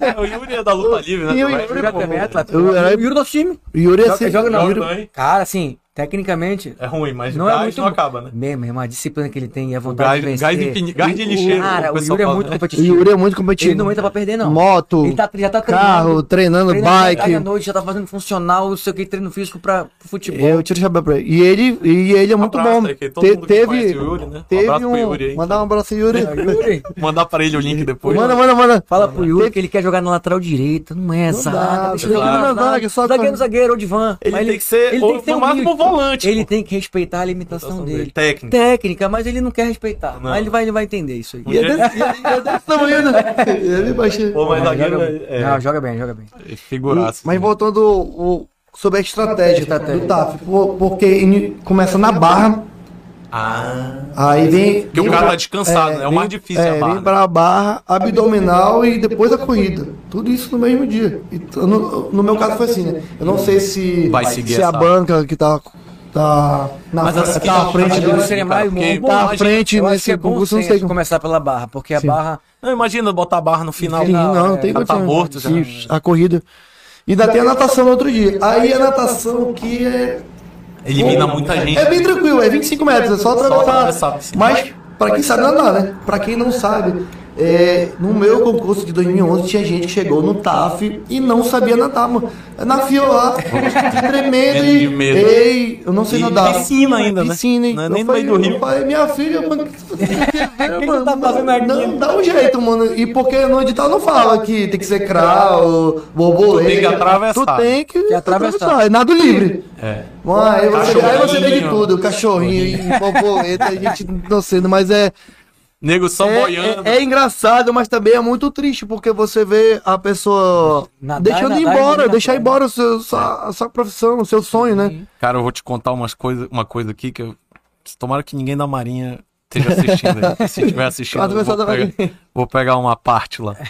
É, (laughs) o Yuri é da luta livre, né? E o? Yuri, pô, é atleta. O Yuri é nosso time. Yuri é Joga, assim. joga. Joga também. Cara, assim, Tecnicamente, É ruim, mas Não o é gás muito não acaba, né? mesmo, é uma disciplina que ele tem e a O vontade gás, de vencer. gás, infini- gás de lixeiro. Cara, o pessoal Yuri é muito né? O competitivo. Yuri é muito competitivo. Ele não entra pra perder, não. Moto, Ele tá, já tá carro, treinando. treinando de bike. à noite, já tá fazendo funcional, não sei o que, treino físico pra pro futebol. Eu tiro o chapéu pra ele. E ele, e ele é muito abraço bom. aí, que todo Te- mundo teve o Yuri, né? Um teve abraço pro um. Yuri aí. Mandar um abraço, Yuri. É, Yuri, (laughs) Mandar pra ele o link depois. Manda, manda, manda. fala pro Yuri que ele quer jogar na lateral direita, não é só zagueiro, zagueiro ou de van. Ele tem que ser, ele tem que ter no um máximo, limite. Volante. Ele pô. tem que respeitar a limitação dele. Técnico. Técnica, mas ele não quer respeitar. Não. Mas ele vai, ele vai entender isso aí. E é desse, desse tamanho, né? (laughs) Ele baixinho. Pô, mas zagueiro joga, é, Não, joga bem, joga bem. é figuraça. Mas voltando o, sobre a estratégia, Estratégia. do TAF, por- porque começa na barra, Ah. aí vem. Porque o vem cara pra- tá descansado, né? É o mais difícil é, a barra, Vem pra barra, abdominal e depois a corrida. Tudo isso no mesmo dia. Então, no, no meu caso foi assim, né? Eu não sei se, Vai seguir se a banca que tá, tá na Mas frente, assim, tá à frente do. seria mais bom, Tá à frente nesse é concurso, não sei começar pela barra, porque a barra Não, imagina botar a barra no final. Sim, não, não tem tá condição. morto já. Sim, A corrida. E ainda tem a natação no outro dia. Aí a natação que é Elimina muita gente. É bem tranquilo, é 25 metros, é só atravessar. atravessar. Mas, pra quem sabe nadar, né? Pra quem não sabe, é, no meu concurso de 2011 tinha gente que chegou no TAF e não sabia nadar, mano. Na fila lá, tremendo e. medo. Ei, eu não sei E nadar. piscina ainda, né? Piscina, hein? Não é nem no falei- meio do rio. Falei, minha filha, mano, o que você quer ver, mano? tá fazendo aqui? Não, dá um jeito, mano. E porque no edital não fala que tem que ser crawl, borboleta. Tu tem que atravessar. Tu tem que, Que atravessar. É nado livre. É. Mano, aí você, aí você de Cachorrinho. tudo, cachorrinho e borboleta, a gente não sei, mas é, Nego só é, boiando. é, é engraçado, mas também é muito triste, porque você vê a pessoa Nadar deixando é ir nadar e embora, morrer na deixar embora o seu, sua, a sua profissão, o seu sonho, né? Cara, eu vou te contar umas coisa, uma coisa aqui que eu. Tomara que ninguém da Marinha esteja assistindo. aí. (laughs) Se estiver assistindo, vou, pegar, vou pegar uma parte lá. (laughs)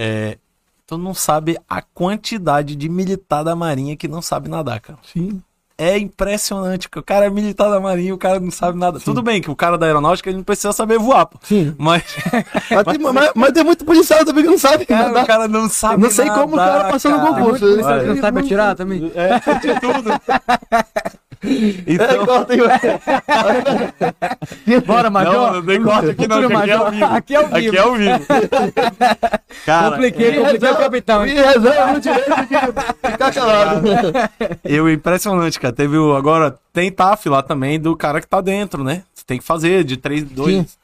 É, tu não sabe a quantidade de militar da Marinha que não sabe nadar, cara. Sim. É impressionante, que o cara é militar da Marinha o cara não sabe nada. Tudo bem que o cara da aeronáutica ele não precisa saber voar, pô. Sim. Mas, (laughs) Mas, tem, (laughs) mas- mas tem muito policial também que não sabe cara, nadar. o cara não sabe Não sei como o nadar, cara passou no cara. concurso. Isso Olha. ele não sabe atirar também. É, de (laughs) É, (laughs) Então, corta (laughs) aí, Bora, não, não tem corte aqui não, aqui é ao vivo. Aqui é ao vivo. Aqui é ao vivo. (laughs) Cara, Compliquei, compliquei o capitão. Me reserva no direito de ficar calado. Eu, impressionante, cara. Teve o. Agora, tem TAF lá também do cara que tá dentro, né? Você tem que fazer de 3, 2.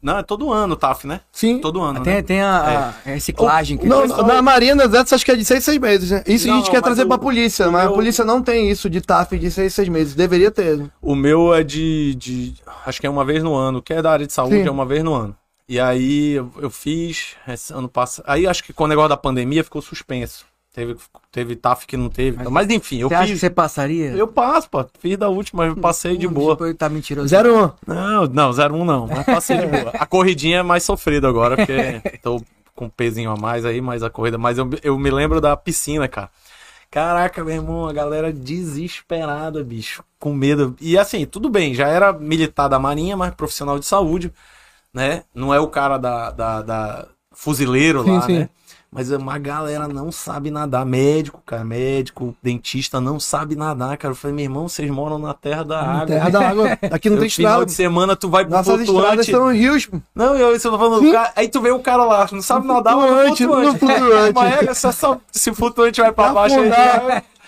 Não, é todo ano o TAF, né? Sim. Todo ano. Tem, né? tem a, a reciclagem. que Não, eles falam. na das Exércitos acho que é de 6 6 meses, né? Isso a Não, gente quer trazer o- pra polícia, mas meu- a polícia não tem isso de TAF de 6 6 meses. Deveria ter. O meu é de, de. Acho que é uma vez no ano, que é da área de saúde, Sim. é uma vez no ano. E aí eu, eu fiz esse ano passado. Aí acho que com o negócio da pandemia ficou suspenso. Teve, teve TAF que não teve. Mas, enfim, eu Você acha que fiz. você passaria? Eu passo, pô. Fiz da última, eu passei de boa. Tipo, tá mentiroso. 01. Não, não, 01 não, mas passei de boa. A corridinha é mais sofrida agora, porque (laughs) tô com um pezinho a mais aí, mas a corrida. Mas eu, eu me lembro da piscina, cara. Caraca, meu irmão, a galera desesperada, bicho, com medo. E assim, tudo bem, já era militar da Marinha, mas profissional de saúde, né? Não é o cara da, da, da fuzileiro Sim, lá, sim. né? Mas uma galera não sabe nadar. Médico, cara, médico, dentista não sabe nadar, cara. Eu falei, meu irmão, vocês moram na terra da água. Terra da água. Aqui (laughs) não Eu, tem final estrada. de semana tu vai pro Nossas estradas flutuante. são rios. pô. Não, eu, eu tô falando, o cara- aí tu vê o cara lá, não sabe nadar, mas Flutuante, no no flutuante. (laughs) Mas é, só, só, se o flutuante vai pra baixo, aí O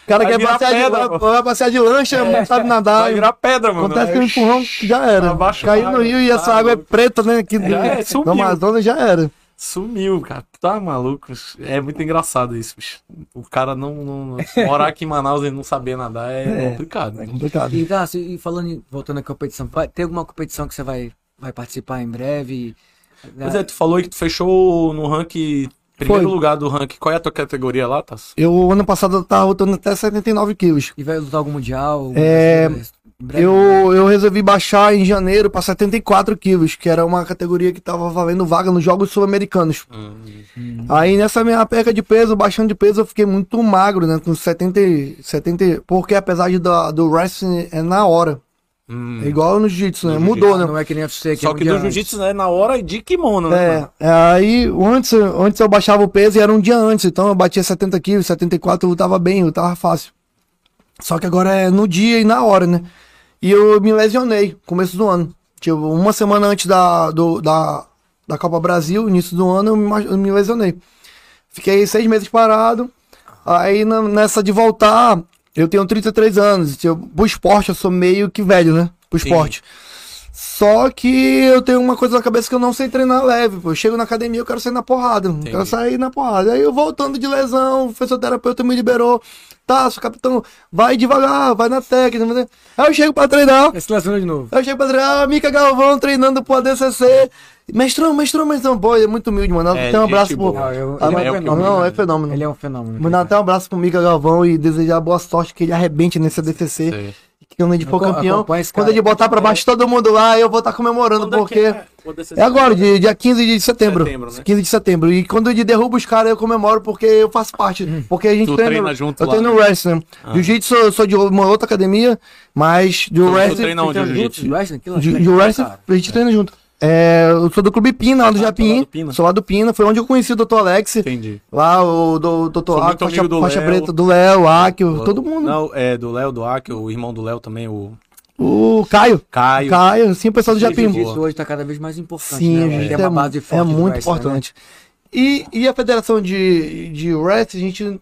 cara vai quer passear, pedra, de, vai passear de lancha, não sabe nadar. vai virar pedra, mano. Acontece que Aí, o empurrão já era. Abaixo Caiu no rio e essa tá água é preta, né? Aqui do, é, do Amazonas já era. Sumiu, cara. Tá maluco. É muito engraçado isso, bicho. O cara não, não- morar aqui em Manaus e não saber nadar é, complicado. né? complicado. E, Cássio, e falando, voltando à competição, vai, tem alguma competição que você vai, vai participar em breve? Pois é, tu falou aí que tu fechou no ranking, primeiro Foi. lugar do ranking. Qual é a tua categoria lá, Tasso? Eu, ano passado, eu tava lutando até 79 quilos. E vai lutar algum mundial? É, Em breve? Eu, eu resolvi baixar em janeiro para 74 quilos, que era uma categoria que tava valendo vaga nos Jogos Sul-Americanos. Aí nessa minha perca de peso, baixando de peso, eu fiquei muito magro, né? Com 70, e- 70 porque apesar de da, do wrestling é na hora. Hum. É igual no jiu-jitsu, né? No Mudou, né? Não é que nem UFC, que Só é que um do antes. jiu-jitsu, né? Na hora de kimono, né? É, é, aí antes, antes eu baixava o peso e era um dia antes, então eu batia 70 quilos, 74 eu lutava bem, eu lutava fácil. Só que agora é no dia e na hora, né? E eu me lesionei, começo do ano. Tipo, uma semana antes da, do, da, da Copa Brasil, início do ano, eu me, eu me lesionei. Fiquei seis meses parado. Aí na- nessa de voltar, eu tenho 33 anos. Tipo, pro esporte eu sou meio que velho, né? Pro Sim. esporte. Só que eu tenho uma coisa na cabeça que eu não sei treinar leve. Pô. Eu chego na academia, eu quero sair na porrada. Eu quero sair na porrada. Aí eu voltando de lesão, o fisioterapeuta me liberou. Tá, seu capitão, vai devagar, vai na técnica. Aí eu chego pra treinar. Aí se lesiona de novo. Aí eu chego pra treinar, a Mica Galvão treinando pro ADCC. Mestrão, mestrão, mestrão. Pô, é muito humilde, mano. É, Tem um abraço pro. Não, eu- Ah, ele mas- é um fenômeno. não, é fenômeno. Ele é um fenômeno. Mandar até um abraço pro Mica Galvão e desejar boa sorte, que ele arrebente nesse ADCC. Sei. Que quando ele for campeão, quando ele botar pra baixo todo mundo lá, eu vou estar comemorando, porque. É agora, de- dia 15 de setembro. Setembro, né? 15 de setembro. E quando ele derruba os caras, eu comemoro porque eu faço parte. Porque a gente Tu treina. treina junto eu lá, treino né? wrestling. né? Jiu-jitsu, eu sou de uma outra academia, mas de tu wrestling. treina onde, jiu-jitsu? é wrestling, cara. a gente treina junto. É, eu sou do Clube Pina, lá do Ah, é lá Japim. do Pina? Sou lá do Pina. Foi onde eu conheci o Dr. Alex. Entendi. Lá, o do, Dr. Akio, faixa, do faixa Léo. preta, do Léo, Akio, todo mundo. Não, é do Léo, do Akio, o irmão do Léo também, o O Caio. Caio. Caio, sim, o pessoal do O Japim. jiu-jitsu hoje tá cada vez mais importante. Sim, né? a Tem gente uma é, base é forte do muito wrestling, né? importante. E, e a federação de, de wrestling, a gente,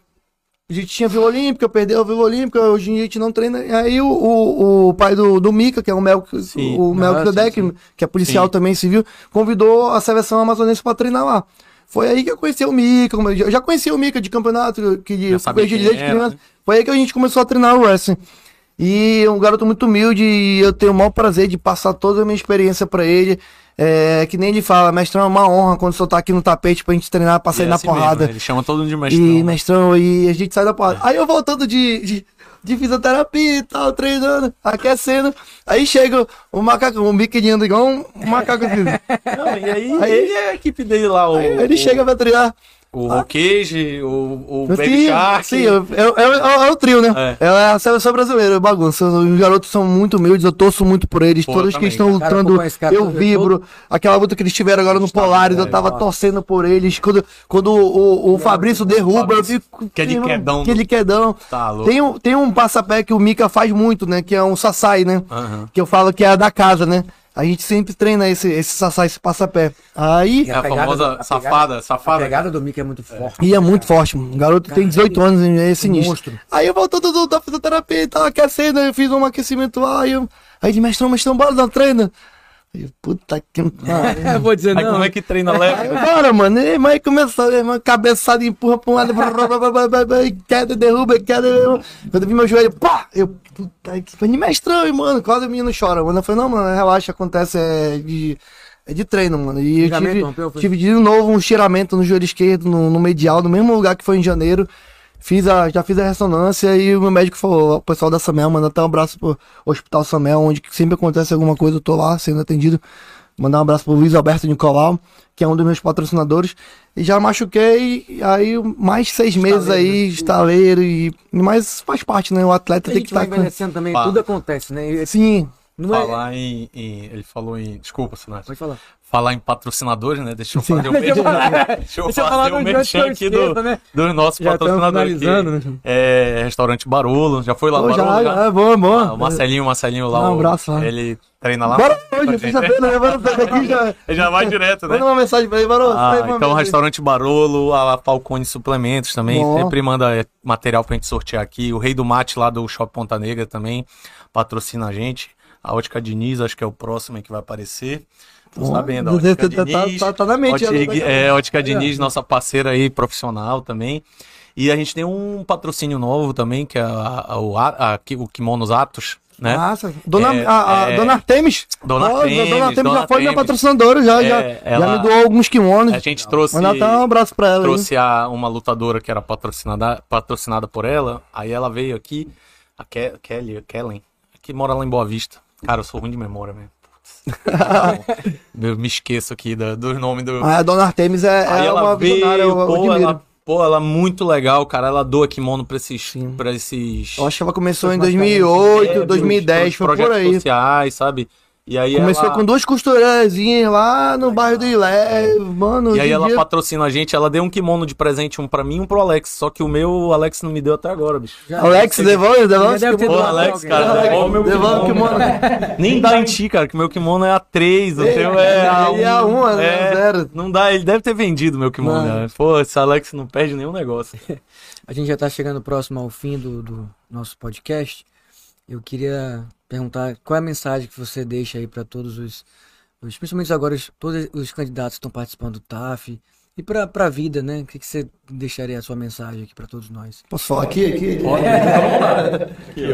a gente tinha Vila Olímpica, perdeu a Vila Olímpica, hoje em dia a gente não treina. Aí o, o, o pai do, do Mika, que é o Sim. o Ah, Melquisedeque, sim, sim. que é policial Sim. também civil, convidou a seleção amazonense para treinar lá. Foi aí que eu conheci o como eu já- conhecia o Mika de campeonato, que de, quem era, criança. né? Foi aí que a gente começou a treinar o wrestling. E é um garoto muito humilde e eu tenho o maior prazer de passar toda a minha experiência pra ele. É, que nem ele fala, mestrão, é uma honra quando você tá aqui no tapete pra gente treinar, pra sair é na assim mesmo, porrada. né? Ele chama todo mundo de mestrão. E né? mestrão, e a gente sai da porrada. Aí eu voltando de, de, de fisioterapia e tal, treinando, aquecendo. Aí chega o macaco, um biquinho igual um macaco. (laughs) Não, e aí, Aí- ele é a equipe dele lá, o, Aí ele chega pra treinar. O Roquege, o, o Baby Sim, Shark. sim, é, é, é- é o trio, né? É. É. a seleção brasileira, bagunça. Os garotos são muito humildes, eu torço muito por eles. Pô, Todos eu que estão cara. lutando, Cara, cara eu todo- vibro. Aquela luta que eles tiveram agora no Está Polaris, eu velho, tava ó. torcendo por eles. Quando, quando o, o Fabrício derruba, eu Fabrício, fico. que é de irmão, quedão. Que é de quedão. Tá louco. Tem um, tem um passapé que o Mika faz muito, né? Que é um Sassai, né? Aham. Que eu falo que é a da casa, né? A gente sempre treina esse, esse Sassai, esse passapé. Aí. É a pegada famosa do- a safada, pegada- safada. A pegada do Mickey é muito forte. E é muito forte, mano. O garoto tem 18 anos, é sinistro. monstro. Aí eu voltando do, da fisioterapia e tava aquecendo, eu fiz um aquecimento lá, aí eu. Aí de mestrão, mestrão, bora dar treino. Aí eu, puta que pariu. (laughs) Vou dizer Aí não. como é que treina leve? bora, mano. E aí começou, mano, cabeçada, empurra pra um lado, blá, blá, blá, blá, blá, blá, e queda, derruba, queda. derruba. Quando eu vi meu joelho, pá! Eu, puta que pariu, mestrão, e, mano, quase o menino chora, mano. Eu falei, não, mano, relaxa, acontece, é de. É de treino, mano. E eu tive, rompeu, tive de novo um estiramento no joelho esquerdo, no, no medial, no mesmo lugar que foi em janeiro. Fiz a, já fiz a ressonância e o meu médico falou, o pessoal da Samel, manda até um abraço pro Hospital Samel, onde sempre acontece alguma coisa, eu tô lá sendo atendido. Mandar um abraço pro Luiz Alberto Nicolau, que é um dos meus patrocinadores. E já machuquei, e aí mais seis meses aí, estaleiro, e, mas faz parte, né? O atleta A tem que estar com. envelhecendo também, Pá. tudo acontece, né? Sim, Não é... Falar em, em- Ele falou em. Desculpa, Sinatra. Pode falar. Falar em patrocinadores, né? Deixa eu Sim. fazer o merchan. Deixa eu fazer o merchan aqui do, né? dos nossos Já patrocinadores. aqui. né? É restaurante Barolo. Já foi lá Pô, já, Barolo? já, é bom, é bom. Ah, o Marcelinho, o Marcelinho lá. Um abraço lá. Ele treina lá. Bora hoje, sexta-feira, né? Bora daqui já. Ele (laughs) já vai direto, né? Manda uma mensagem pra ele, Barô. Ah, então restaurante Barolo, a Falcone Suplementos também, Bom. sempre manda é, material pra gente sortear aqui. O Rei do Mate lá do Shopping Ponta Negra também patrocina a gente. A Ótica Diniz, acho que é o próximo que vai aparecer. Tô Bom, sabendo, a você Ótica tá- tá- Diniz. tá- tá na mente, Ótica, tá- é, Ótica Diniz, nossa parceira aí, profissional também. E a gente tem um patrocínio novo também, que é a, a- o, a- a- o Kimonos Atos, né? Massa. Dona, É, a, a é. Dona Artemis. Dona Artemis, Dona Artemis já foi minha patrocinadora, já, É, já, ela- já me doou alguns kimonos. A gente trouxe. Mandar até um abraço pra ela. trouxe a, uma lutadora que era patrocinada, patrocinada por ela. Aí ela veio aqui, a Ke Kelly, Kellen, que mora lá em Boa Vista. Cara, eu sou ruim de memória mesmo. Putz. (laughs) eu me esqueço aqui da- dos nomes do. Ah, a Dona Artemis é, é ela uma visionária, eu, veio, pô, admiro. ela, pô, ela é muito legal, cara. Ela doa kimono pra esses. Sim. Pra esses Eu acho que ela começou em Mais 2008, é, 2010, pros foi por aí. sociais, sabe? E aí Começou ela... com duas costureirazinhas lá no bairro do Ilé, mano. E aí ela dia- patrocina a gente, ela deu um kimono de presente, um pra mim e um pro Alex. Só que o meu, o Alex não me deu até agora, bicho. Já- Alex, devolve, devolve. Pô, doado pra Alex, cara, devolve o meu Devolve o kimono. kimono. (laughs) Nem dá em ti, cara, que meu kimono é A3, o teu é A1. E a um, né? É, Zero. Não dá, ele deve ter vendido meu kimono. Né? Pô, esse Alex não perde nenhum negócio. (laughs) A gente já está chegando próximo ao fim do, do nosso podcast. Eu queria perguntar qual é a mensagem que você deixa aí para todos os, os- principalmente agora, os, todos os candidatos que estão participando do TAF e para a vida, né? O que, que você deixaria a sua mensagem aqui para todos nós? Posso falar aqui? aqui?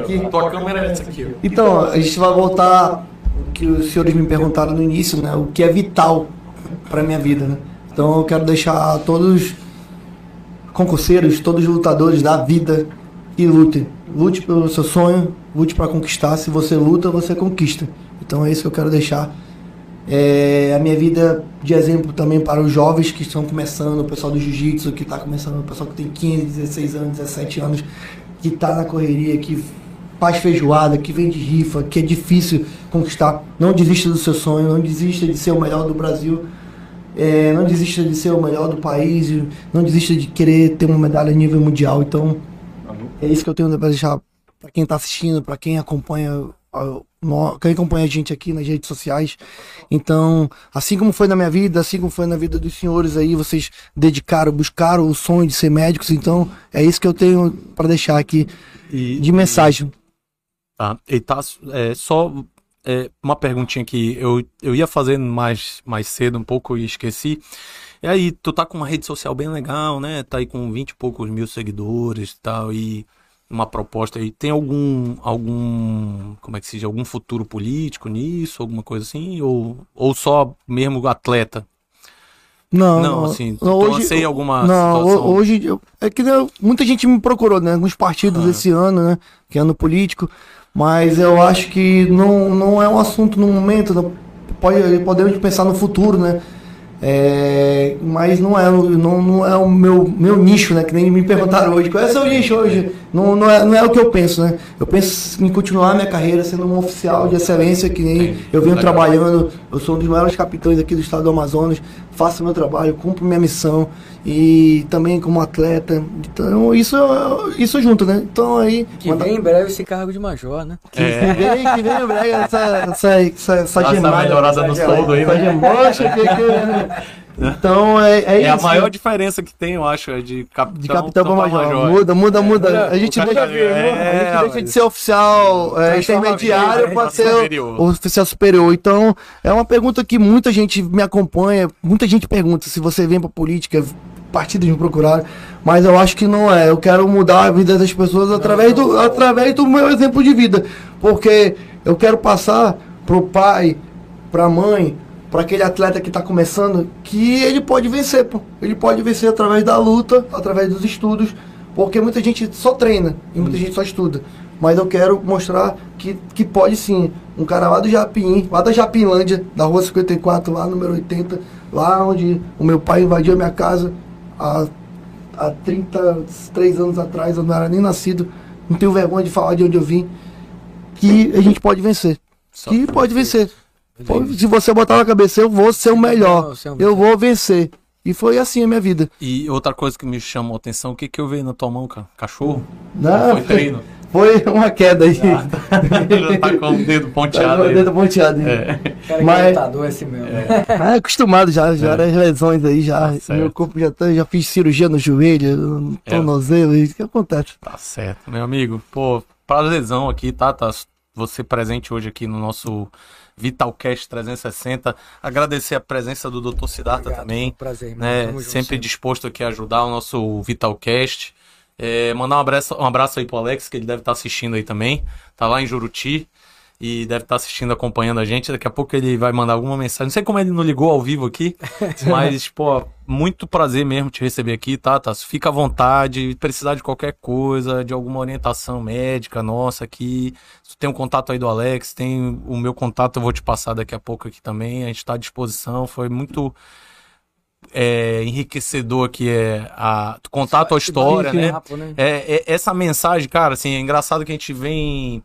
Aqui, ó. Tua câmera é essa aqui, ó. Então, a gente vai voltar o que os senhores me perguntaram no início, né? O que é vital para minha vida, né? Então eu quero deixar a todos os concurseiros, todos os lutadores da vida e lutem. Lute pelo seu sonho, lute para conquistar. Se você luta, você conquista. Então é isso que eu quero deixar. É, a minha vida de exemplo também para os jovens que estão começando, o pessoal do jiu-jitsu que está começando, o pessoal que tem 15, 16 anos, 17 anos, que está na correria, que faz feijoada, que vende rifa, que é difícil conquistar. Não desista do seu sonho, não desista de ser o melhor do Brasil, é, não desista de ser o melhor do país, não desista de querer ter uma medalha a nível mundial. Então, é isso que eu tenho para deixar para quem está assistindo, para quem acompanha, quem acompanha a gente aqui nas redes sociais. Então, assim como foi na minha vida, assim como foi na vida dos senhores aí, vocês dedicaram, buscaram o sonho de ser médicos. Então, é isso que eu tenho para deixar aqui E, de mensagem. Tá, e tá é, só é, uma perguntinha que eu, eu ia fazer mais, mais cedo um pouco e esqueci. E aí, tu tá com uma rede social bem legal, né? Tá aí com 20 e poucos mil seguidores e tal, e uma proposta aí. Tem algum, algum, como é que se diz, algum futuro político nisso, alguma coisa assim? Ou, ou só mesmo atleta? Não, Não, assim, não, tu lancei alguma não, situação? hoje é que muita gente me procurou, né? Alguns partidos Ah. esse ano, né? Que é ano político, mas eu acho que não, não é um assunto no momento, não, pode, podemos pensar no futuro, né? É, mas não é, não, não é o meu, meu nicho, né? Que nem me perguntaram hoje, qual é o seu nicho hoje? Não, não, é, não é o que eu penso, né? Eu penso em continuar minha carreira sendo um oficial de excelência, que nem eu venho trabalhando, eu sou um dos maiores capitães aqui do estado do Amazonas, faço meu trabalho, cumpro minha missão e também como atleta. Então isso, isso junto, né? Então aí. Que vem em breve esse cargo de major, né? Que vem, que vem, brega, essa, essa, essa, essa Dá essa gemada. melhorada no soldo aí, Essa né? gemocha que- que- Então é, é, É isso. a maior diferença que tem, eu acho, é de capitão, de capitão pra pra major. Muda, muda, muda. A gente deixa, cara- é, a gente deixa de ser oficial é, intermediário vida, para né? ser Superior. o, oficial superior. Então, é uma pergunta que muita gente me acompanha, muita gente pergunta se você vem pra política, partidos me procuraram, mas eu acho que não é. Eu quero mudar a vida das pessoas através do, através do meu exemplo de vida. Porque eu quero passar pro pai, pra mãe, para aquele atleta que está começando, que ele pode vencer, pô. Ele pode vencer através da luta, através dos estudos, porque muita gente só treina e muita gente só estuda. Mas eu quero mostrar que, que pode sim. Um cara lá do Japim, lá da Japinlândia, da rua 54, lá número 80, lá onde o meu pai invadiu a minha casa há, há 33 anos atrás, eu não era nem nascido. Não tenho vergonha de falar de onde eu vim. Que a gente pode vencer. Só Que pode vencer. Se você botar na cabeça, eu vou ser o melhor. É Eu vou vencer. E foi assim a minha vida. E outra coisa que me chamou a atenção, o que que eu vi na tua mão, cara? Cachorro? Não, Foi treino? Foi uma queda aí. (laughs) Já tá com o dedo Tá ponteado com o dedo ponteado aí. É. Cara, Mas- lutador é esse mesmo. (laughs) Ah, acostumado já, já eram as lesões aí, já. Tá. Meu corpo já tá, já fiz cirurgia no joelho, no É. tornozelo, isso que acontece. Tá certo, meu amigo. Pô, prazerzão aqui, tá? tá? Você presente hoje aqui no nosso Vitalcast 360. Agradecer a presença do Dr. Siddhartha Obrigado, também. um prazer, irmão. né? Junto Sempre disposto aqui a ajudar o nosso Vitalcast. É, mandar um abraço, um abraço aí pro Alex, que ele deve estar assistindo aí também. Tá lá em Juruti e deve estar assistindo, acompanhando a gente. Daqui a pouco ele vai mandar alguma mensagem. Não sei como ele não ligou ao vivo aqui, (laughs) mas, pô, muito prazer mesmo te receber aqui, tá, tá? Fica à vontade, precisar de qualquer coisa, de alguma orientação médica nossa aqui. Tem um contato aí do Alex, tem o meu contato, eu vou te passar daqui a pouco aqui também. A gente está à disposição. Foi muito é, enriquecedor aqui é a contato a história, né? papo, né? É, é- essa mensagem, cara, assim, é engraçado que a gente vem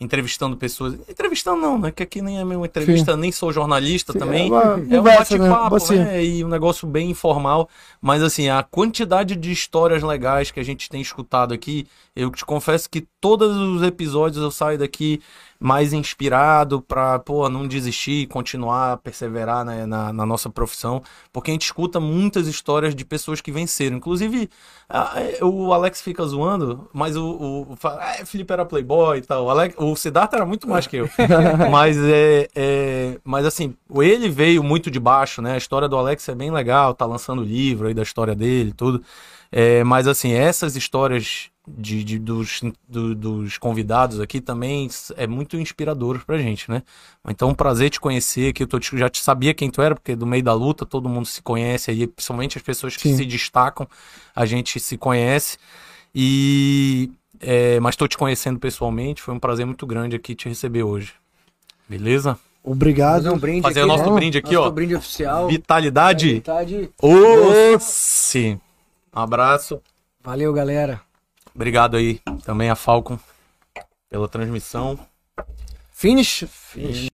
entrevistando pessoas. Entrevistando não, né? Que aqui nem é uma entrevista, nem sou jornalista Sim, também. é uma É um né? bate-papo, Você- né? E um negócio bem informal. Mas assim, a quantidade de histórias legais que a gente tem escutado aqui, eu te confesso que todos os episódios eu saio daqui mais inspirado pra, pô, não desistir, continuar, perseverar né, na, na nossa profissão. Porque a gente escuta muitas histórias de pessoas que venceram. Inclusive, a- é, o Alex fica zoando, mas o, o, ah, Felipe era playboy e tal. O, Alex, o Siddhartha era muito mais que eu. (laughs) mas é, é- Mas assim, ele veio muito de baixo, né? A história do Alex é bem legal, tá lançando livro aí da história dele e tudo. É, mas assim, essas histórias de, de- dos, do- dos convidados aqui também é muito inspiradoras pra gente, né? Então, um prazer te conhecer, que eu tô já te sabia quem tu era, porque do meio da luta todo mundo se conhece aí, principalmente as pessoas que Sim. se destacam, a gente se conhece. E é, mas tô te conhecendo pessoalmente, foi um prazer muito grande aqui te receber hoje. Beleza? Obrigado. Fazer um brinde Fazer aqui, o nosso né? brinde aqui, Nosso ó. brinde oficial. Vitalidade. Vitalidade. Sim. Um abraço. Valeu, galera. Obrigado aí também a Falcon pela transmissão. Finish. Finish.